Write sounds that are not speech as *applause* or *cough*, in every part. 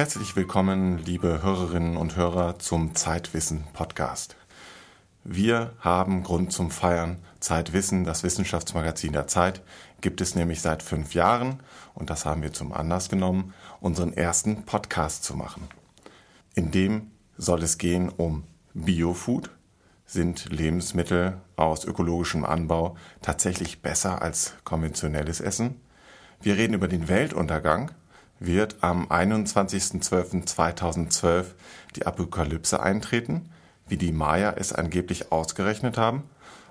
Herzlich willkommen, liebe Hörerinnen und Hörer, zum Zeitwissen Podcast. Wir haben Grund zum Feiern. Zeitwissen, das Wissenschaftsmagazin der Zeit, gibt es nämlich seit fünf Jahren und das haben wir zum Anlass genommen, unseren ersten Podcast zu machen. In dem soll es gehen um Biofood. Sind Lebensmittel aus ökologischem Anbau tatsächlich besser als konventionelles Essen? Wir reden über den Weltuntergang. Wird am 21.12.2012 die Apokalypse eintreten, wie die Maya es angeblich ausgerechnet haben?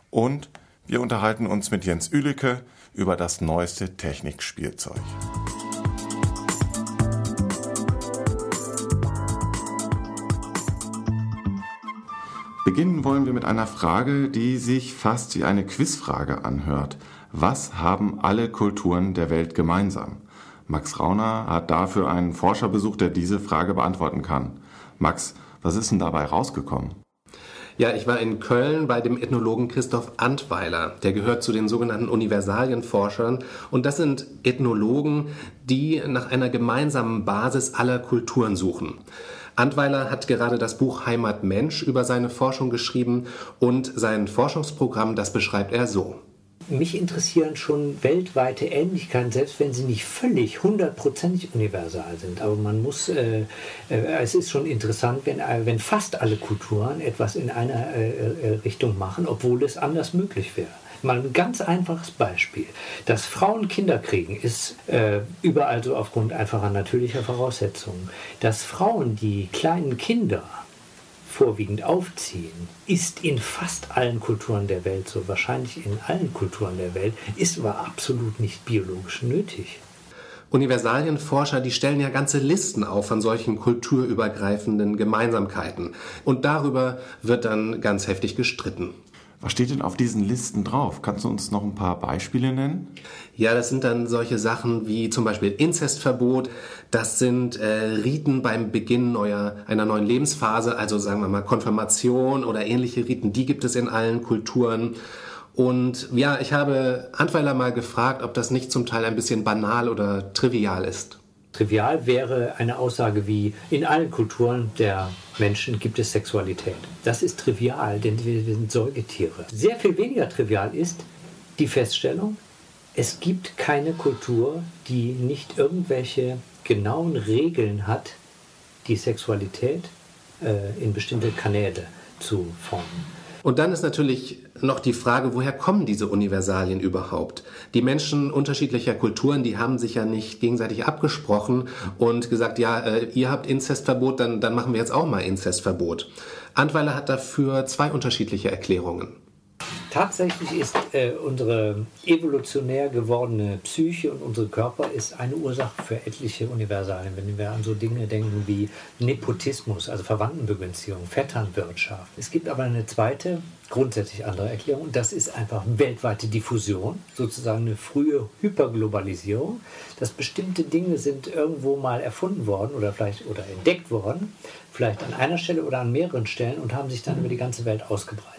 Und wir unterhalten uns mit Jens Ülicke über das neueste Technikspielzeug. Beginnen wollen wir mit einer Frage, die sich fast wie eine Quizfrage anhört. Was haben alle Kulturen der Welt gemeinsam? Max Rauner hat dafür einen Forscher besucht, der diese Frage beantworten kann. Max, was ist denn dabei rausgekommen? Ja, ich war in Köln bei dem Ethnologen Christoph Antweiler. Der gehört zu den sogenannten Universalienforschern. Und das sind Ethnologen, die nach einer gemeinsamen Basis aller Kulturen suchen. Antweiler hat gerade das Buch Heimat Mensch über seine Forschung geschrieben und sein Forschungsprogramm, das beschreibt er so mich interessieren schon weltweite Ähnlichkeiten, selbst wenn sie nicht völlig hundertprozentig universal sind. Aber man muss, äh, äh, es ist schon interessant, wenn, äh, wenn fast alle Kulturen etwas in einer äh, äh, Richtung machen, obwohl es anders möglich wäre. Mal ein ganz einfaches Beispiel. Dass Frauen Kinder kriegen, ist äh, überall so aufgrund einfacher natürlicher Voraussetzungen. Dass Frauen die kleinen Kinder vorwiegend aufziehen, ist in fast allen Kulturen der Welt so, wahrscheinlich in allen Kulturen der Welt, ist aber absolut nicht biologisch nötig. Universalienforscher, die stellen ja ganze Listen auf von solchen kulturübergreifenden Gemeinsamkeiten. Und darüber wird dann ganz heftig gestritten. Was steht denn auf diesen Listen drauf? Kannst du uns noch ein paar Beispiele nennen? Ja, das sind dann solche Sachen wie zum Beispiel Inzestverbot. Das sind äh, Riten beim Beginn neuer, einer neuen Lebensphase, also sagen wir mal Konfirmation oder ähnliche Riten. Die gibt es in allen Kulturen. Und ja, ich habe Antweiler mal gefragt, ob das nicht zum Teil ein bisschen banal oder trivial ist. Trivial wäre eine Aussage wie, in allen Kulturen der Menschen gibt es Sexualität. Das ist trivial, denn wir sind Säugetiere. Sehr viel weniger trivial ist die Feststellung, es gibt keine Kultur, die nicht irgendwelche genauen Regeln hat, die Sexualität äh, in bestimmte Kanäle zu formen. Und dann ist natürlich noch die Frage, woher kommen diese Universalien überhaupt? Die Menschen unterschiedlicher Kulturen, die haben sich ja nicht gegenseitig abgesprochen und gesagt, ja, äh, ihr habt Inzestverbot, dann, dann machen wir jetzt auch mal Inzestverbot. Antweiler hat dafür zwei unterschiedliche Erklärungen. Tatsächlich ist äh, unsere evolutionär gewordene Psyche und unsere Körper ist eine Ursache für etliche Universalien. Wenn wir an so Dinge denken wie Nepotismus, also Verwandtenbegünstigung, Vetternwirtschaft. Es gibt aber eine zweite, grundsätzlich andere Erklärung und das ist einfach weltweite Diffusion, sozusagen eine frühe Hyperglobalisierung, dass bestimmte Dinge sind irgendwo mal erfunden worden oder vielleicht oder entdeckt worden, vielleicht an einer Stelle oder an mehreren Stellen und haben sich dann über die ganze Welt ausgebreitet.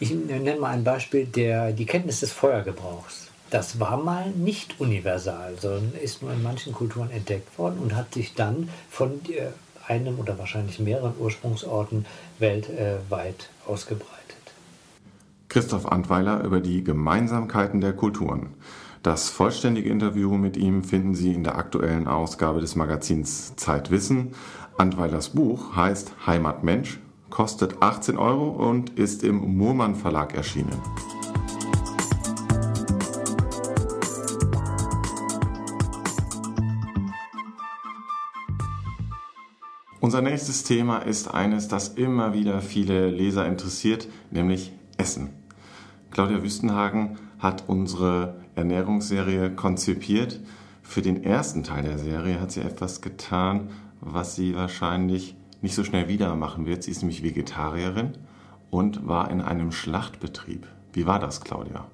Ich nenne mal ein Beispiel, der, die Kenntnis des Feuergebrauchs. Das war mal nicht universal, sondern ist nur in manchen Kulturen entdeckt worden und hat sich dann von äh, einem oder wahrscheinlich mehreren Ursprungsorten weltweit ausgebreitet. Christoph Antweiler über die Gemeinsamkeiten der Kulturen. Das vollständige Interview mit ihm finden Sie in der aktuellen Ausgabe des Magazins Zeitwissen. Antweilers Buch heißt Heimatmensch kostet 18 Euro und ist im Murmann Verlag erschienen. Unser nächstes Thema ist eines, das immer wieder viele Leser interessiert, nämlich Essen. Claudia Wüstenhagen hat unsere Ernährungsserie konzipiert. Für den ersten Teil der Serie hat sie etwas getan, was sie wahrscheinlich nicht so schnell wieder machen wird. Sie ist nämlich Vegetarierin und war in einem Schlachtbetrieb. Wie war das, Claudia?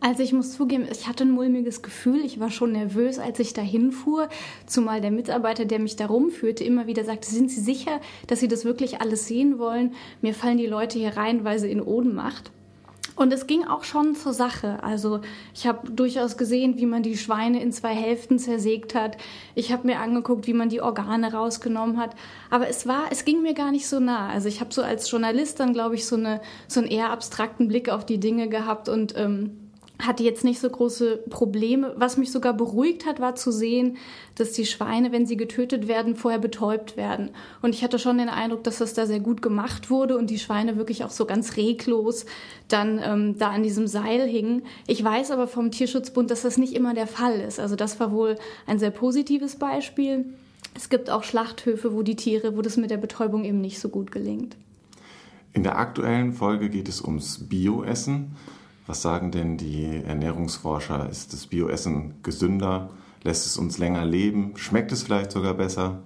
Also ich muss zugeben, ich hatte ein mulmiges Gefühl. Ich war schon nervös, als ich dahin fuhr, zumal der Mitarbeiter, der mich da rumführte, immer wieder sagte, sind Sie sicher, dass Sie das wirklich alles sehen wollen? Mir fallen die Leute hier reihenweise in Ohnmacht. Und es ging auch schon zur Sache. Also ich habe durchaus gesehen, wie man die Schweine in zwei Hälften zersägt hat. Ich habe mir angeguckt, wie man die Organe rausgenommen hat. Aber es war, es ging mir gar nicht so nah. Also ich habe so als Journalist dann, glaube ich, so, eine, so einen eher abstrakten Blick auf die Dinge gehabt und ähm, hatte jetzt nicht so große Probleme. Was mich sogar beruhigt hat, war zu sehen, dass die Schweine, wenn sie getötet werden, vorher betäubt werden. Und ich hatte schon den Eindruck, dass das da sehr gut gemacht wurde und die Schweine wirklich auch so ganz reglos dann ähm, da an diesem Seil hingen. Ich weiß aber vom Tierschutzbund, dass das nicht immer der Fall ist. Also das war wohl ein sehr positives Beispiel. Es gibt auch Schlachthöfe, wo die Tiere, wo das mit der Betäubung eben nicht so gut gelingt. In der aktuellen Folge geht es ums Bioessen. Was sagen denn die Ernährungsforscher? Ist das Bioessen gesünder? Lässt es uns länger leben? Schmeckt es vielleicht sogar besser?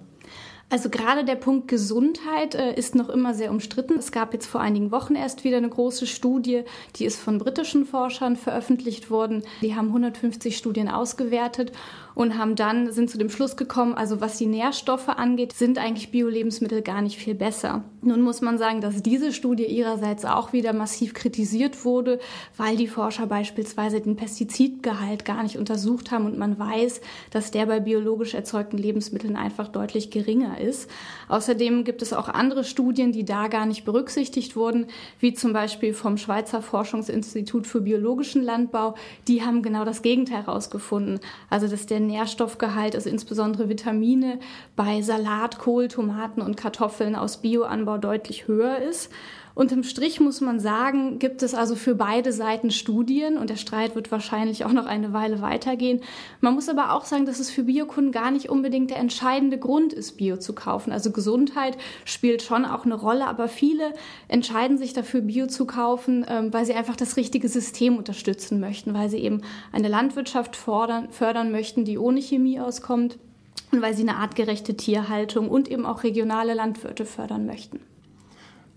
Also gerade der Punkt Gesundheit äh, ist noch immer sehr umstritten. Es gab jetzt vor einigen Wochen erst wieder eine große Studie, die ist von britischen Forschern veröffentlicht worden. Die haben 150 Studien ausgewertet und haben dann sind zu dem Schluss gekommen, also was die Nährstoffe angeht, sind eigentlich Bio-Lebensmittel gar nicht viel besser. Nun muss man sagen, dass diese Studie ihrerseits auch wieder massiv kritisiert wurde, weil die Forscher beispielsweise den Pestizidgehalt gar nicht untersucht haben und man weiß, dass der bei biologisch erzeugten Lebensmitteln einfach deutlich geringer ist. Außerdem gibt es auch andere Studien, die da gar nicht berücksichtigt wurden, wie zum Beispiel vom Schweizer Forschungsinstitut für biologischen Landbau. Die haben genau das Gegenteil herausgefunden. Also, dass der Nährstoffgehalt, also insbesondere Vitamine, bei Salat, Kohl, Tomaten und Kartoffeln aus Bioanbau deutlich höher ist. Unterm Strich muss man sagen, gibt es also für beide Seiten Studien und der Streit wird wahrscheinlich auch noch eine Weile weitergehen. Man muss aber auch sagen, dass es für Biokunden gar nicht unbedingt der entscheidende Grund ist, Bio zu kaufen. Also Gesundheit spielt schon auch eine Rolle, aber viele entscheiden sich dafür, Bio zu kaufen, ähm, weil sie einfach das richtige System unterstützen möchten, weil sie eben eine Landwirtschaft fordern, fördern möchten, die ohne Chemie auskommt und weil sie eine artgerechte Tierhaltung und eben auch regionale Landwirte fördern möchten.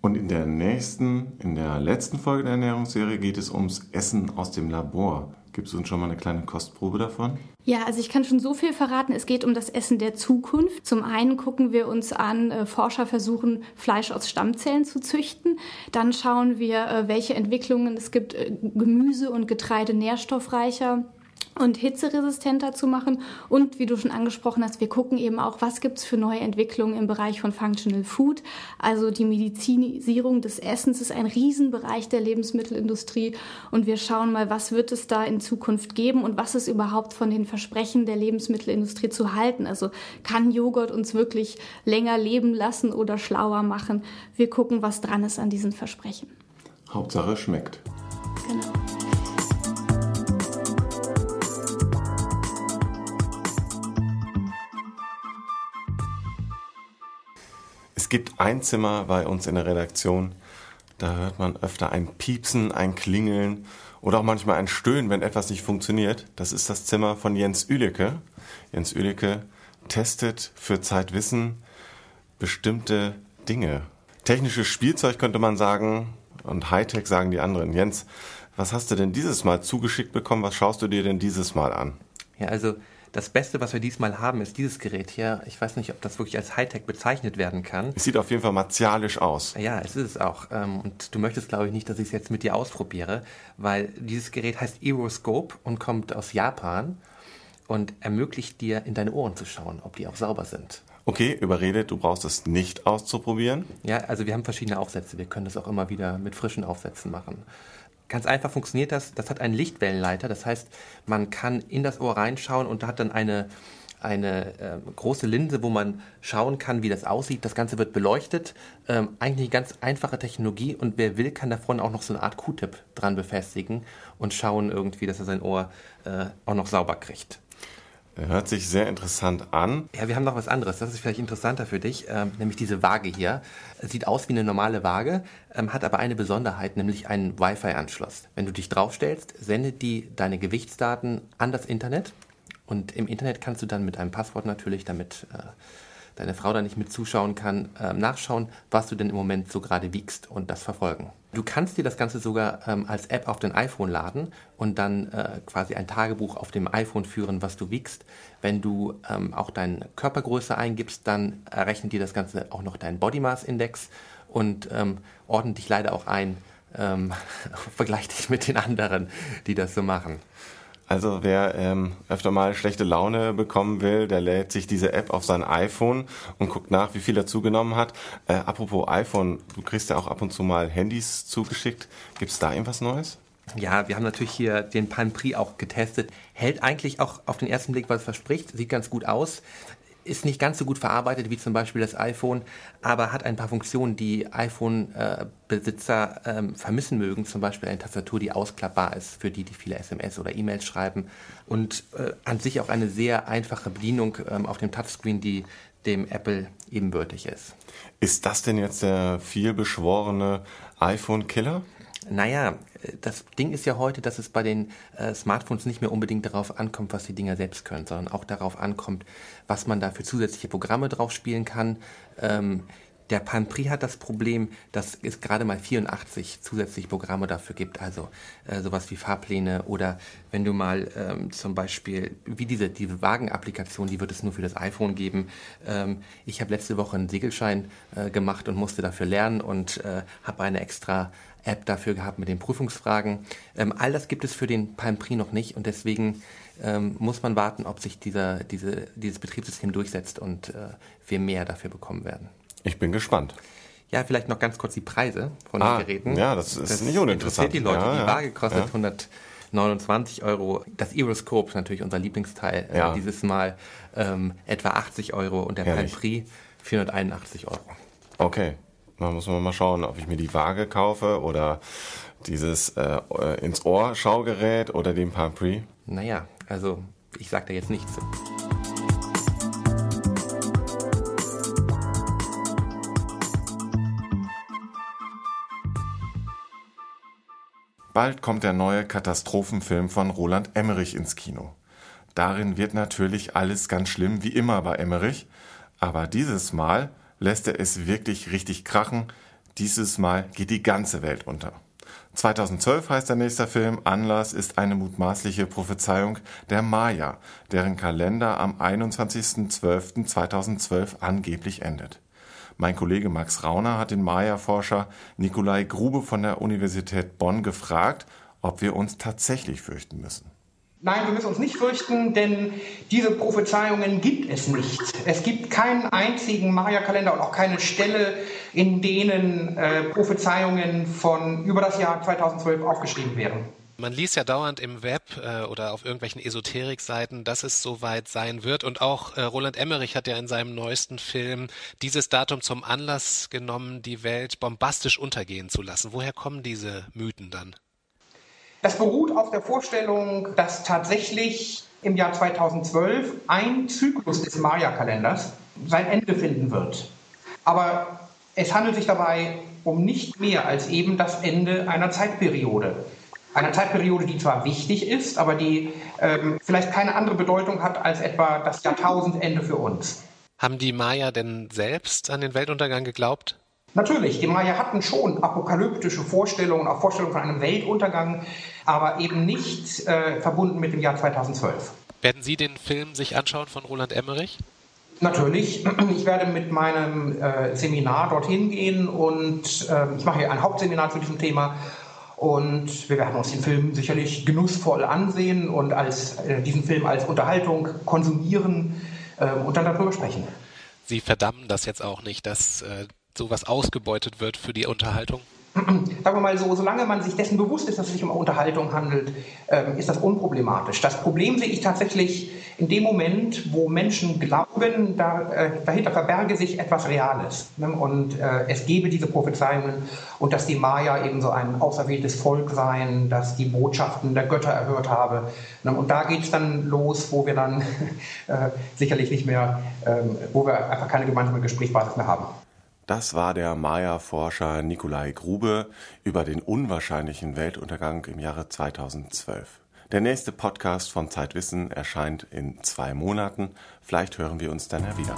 Und in der nächsten, in der letzten Folge der Ernährungsserie geht es ums Essen aus dem Labor. Gibt es uns schon mal eine kleine Kostprobe davon? Ja, also ich kann schon so viel verraten. Es geht um das Essen der Zukunft. Zum einen gucken wir uns an, äh, Forscher versuchen, Fleisch aus Stammzellen zu züchten. Dann schauen wir, äh, welche Entwicklungen es gibt, äh, Gemüse und Getreide nährstoffreicher und hitzeresistenter zu machen. Und wie du schon angesprochen hast, wir gucken eben auch, was gibt es für neue Entwicklungen im Bereich von Functional Food. Also die Medizinisierung des Essens ist ein Riesenbereich der Lebensmittelindustrie. Und wir schauen mal, was wird es da in Zukunft geben und was ist überhaupt von den Versprechen der Lebensmittelindustrie zu halten. Also kann Joghurt uns wirklich länger leben lassen oder schlauer machen? Wir gucken, was dran ist an diesen Versprechen. Hauptsache schmeckt. Genau. Gibt ein Zimmer bei uns in der Redaktion, da hört man öfter ein Piepsen, ein Klingeln oder auch manchmal ein Stöhnen, wenn etwas nicht funktioniert. Das ist das Zimmer von Jens Ülicke. Jens Ülicke testet für Zeitwissen bestimmte Dinge. Technisches Spielzeug könnte man sagen und Hightech sagen die anderen. Jens, was hast du denn dieses Mal zugeschickt bekommen? Was schaust du dir denn dieses Mal an? Ja, also das Beste, was wir diesmal haben, ist dieses Gerät hier. Ich weiß nicht, ob das wirklich als Hightech bezeichnet werden kann. Es sieht auf jeden Fall martialisch aus. Ja, es ist es auch. Ähm, und du möchtest, glaube ich, nicht, dass ich es jetzt mit dir ausprobiere, weil dieses Gerät heißt Aeroscope und kommt aus Japan und ermöglicht dir, in deine Ohren zu schauen, ob die auch sauber sind. Okay, überredet, du brauchst es nicht auszuprobieren. Ja, also wir haben verschiedene Aufsätze. Wir können das auch immer wieder mit frischen Aufsätzen machen. Ganz einfach funktioniert das. Das hat einen Lichtwellenleiter. Das heißt, man kann in das Ohr reinschauen und hat dann eine, eine äh, große Linse, wo man schauen kann, wie das aussieht. Das Ganze wird beleuchtet. Ähm, eigentlich eine ganz einfache Technologie und wer will, kann da vorne auch noch so eine Art Q-Tip dran befestigen und schauen irgendwie, dass er sein Ohr äh, auch noch sauber kriegt. Hört sich sehr interessant an. Ja, wir haben noch was anderes. Das ist vielleicht interessanter für dich, ähm, nämlich diese Waage hier. Sieht aus wie eine normale Waage, ähm, hat aber eine Besonderheit, nämlich einen Wi-Fi-Anschluss. Wenn du dich draufstellst, sendet die deine Gewichtsdaten an das Internet. Und im Internet kannst du dann mit einem Passwort natürlich, damit äh, deine Frau da nicht mit zuschauen kann, äh, nachschauen, was du denn im Moment so gerade wiegst und das verfolgen. Du kannst dir das Ganze sogar ähm, als App auf dein iPhone laden und dann äh, quasi ein Tagebuch auf dem iPhone führen, was du wiegst. Wenn du ähm, auch deine Körpergröße eingibst, dann errechnet dir das Ganze auch noch deinen Body Mass Index und ähm, ordnet dich leider auch ein, ähm, *laughs* vergleich dich mit den anderen, die das so machen. Also wer ähm, öfter mal schlechte Laune bekommen will, der lädt sich diese App auf sein iPhone und guckt nach, wie viel er zugenommen hat. Äh, apropos iPhone, du kriegst ja auch ab und zu mal Handys zugeschickt. Gibt es da irgendwas Neues? Ja, wir haben natürlich hier den Pan Prix auch getestet. Hält eigentlich auch auf den ersten Blick, was es verspricht. Sieht ganz gut aus ist nicht ganz so gut verarbeitet wie zum Beispiel das iPhone, aber hat ein paar Funktionen, die iPhone-Besitzer ähm, vermissen mögen. Zum Beispiel eine Tastatur, die ausklappbar ist für die, die viele SMS oder E-Mails schreiben. Und äh, an sich auch eine sehr einfache Bedienung ähm, auf dem Touchscreen, die dem Apple ebenbürtig ist. Ist das denn jetzt der vielbeschworene iPhone-Killer? Naja, das Ding ist ja heute, dass es bei den äh, Smartphones nicht mehr unbedingt darauf ankommt, was die Dinger selbst können, sondern auch darauf ankommt, was man da für zusätzliche Programme drauf spielen kann. Ähm, der Pan Prix hat das Problem, dass es gerade mal 84 zusätzliche Programme dafür gibt, also äh, sowas wie Fahrpläne oder wenn du mal ähm, zum Beispiel, wie diese, diese Wagen-Applikation, die wird es nur für das iPhone geben. Ähm, ich habe letzte Woche einen Segelschein äh, gemacht und musste dafür lernen und äh, habe eine extra App dafür gehabt mit den Prüfungsfragen. Ähm, all das gibt es für den Palm Prix noch nicht und deswegen ähm, muss man warten, ob sich dieser, diese, dieses Betriebssystem durchsetzt und äh, wir mehr dafür bekommen werden. Ich bin gespannt. Ja, vielleicht noch ganz kurz die Preise von ah, den Geräten. Ja, das ist das nicht uninteressant. die Leute. Ja, die Waage kostet ja. 129 Euro. Das Aeroscope ist natürlich unser Lieblingsteil äh, ja. dieses Mal ähm, etwa 80 Euro und der Palm Prix 481 Euro. Okay, da muss man mal schauen, ob ich mir die Waage kaufe oder dieses äh, ins Ohr Schaugerät oder den Palm Pre. Naja, also ich sag da jetzt nichts. Bald kommt der neue Katastrophenfilm von Roland Emmerich ins Kino. Darin wird natürlich alles ganz schlimm, wie immer bei Emmerich, aber dieses Mal lässt er es wirklich richtig krachen. Dieses Mal geht die ganze Welt unter. 2012 heißt der nächste Film. Anlass ist eine mutmaßliche Prophezeiung der Maya, deren Kalender am 21.12.2012 angeblich endet. Mein Kollege Max Rauner hat den Maya-Forscher Nikolai Grube von der Universität Bonn gefragt, ob wir uns tatsächlich fürchten müssen. Nein, wir müssen uns nicht fürchten, denn diese Prophezeiungen gibt es nicht. Es gibt keinen einzigen Maya-Kalender und auch keine Stelle, in denen äh, Prophezeiungen von über das Jahr 2012 aufgeschrieben wären. Man liest ja dauernd im Web äh, oder auf irgendwelchen Esoterikseiten, dass es soweit sein wird. Und auch äh, Roland Emmerich hat ja in seinem neuesten Film dieses Datum zum Anlass genommen, die Welt bombastisch untergehen zu lassen. Woher kommen diese Mythen dann? Das beruht auf der Vorstellung, dass tatsächlich im Jahr 2012 ein Zyklus des Maya-Kalenders sein Ende finden wird. Aber es handelt sich dabei um nicht mehr als eben das Ende einer Zeitperiode. Einer Zeitperiode, die zwar wichtig ist, aber die ähm, vielleicht keine andere Bedeutung hat als etwa das Jahrtausendende für uns. Haben die Maya denn selbst an den Weltuntergang geglaubt? Natürlich, die Maya hatten schon apokalyptische Vorstellungen, auch Vorstellungen von einem Weltuntergang, aber eben nicht äh, verbunden mit dem Jahr 2012. Werden Sie den Film sich anschauen von Roland Emmerich? Natürlich. Ich werde mit meinem äh, Seminar dorthin gehen und äh, ich mache hier ein Hauptseminar zu diesem Thema. Und wir werden uns den Film sicherlich genussvoll ansehen und als, äh, diesen Film als Unterhaltung konsumieren ähm, und dann darüber sprechen. Sie verdammen das jetzt auch nicht, dass äh, sowas ausgebeutet wird für die Unterhaltung? Sagen wir mal so, solange man sich dessen bewusst ist, dass es sich um Unterhaltung handelt, ähm, ist das unproblematisch. Das Problem sehe ich tatsächlich in dem Moment, wo Menschen glauben, äh, dahinter verberge sich etwas Reales. Ne? Und äh, es gebe diese Prophezeiungen und dass die Maya eben so ein auserwähltes Volk seien, dass die Botschaften der Götter erhört habe. Ne? Und da geht es dann los, wo wir dann *laughs* äh, sicherlich nicht mehr, ähm, wo wir einfach keine gemeinsame Gesprächsbasis mehr haben. Das war der Maya-Forscher Nikolai Grube über den unwahrscheinlichen Weltuntergang im Jahre 2012. Der nächste Podcast von Zeitwissen erscheint in zwei Monaten. Vielleicht hören wir uns dann ja wieder.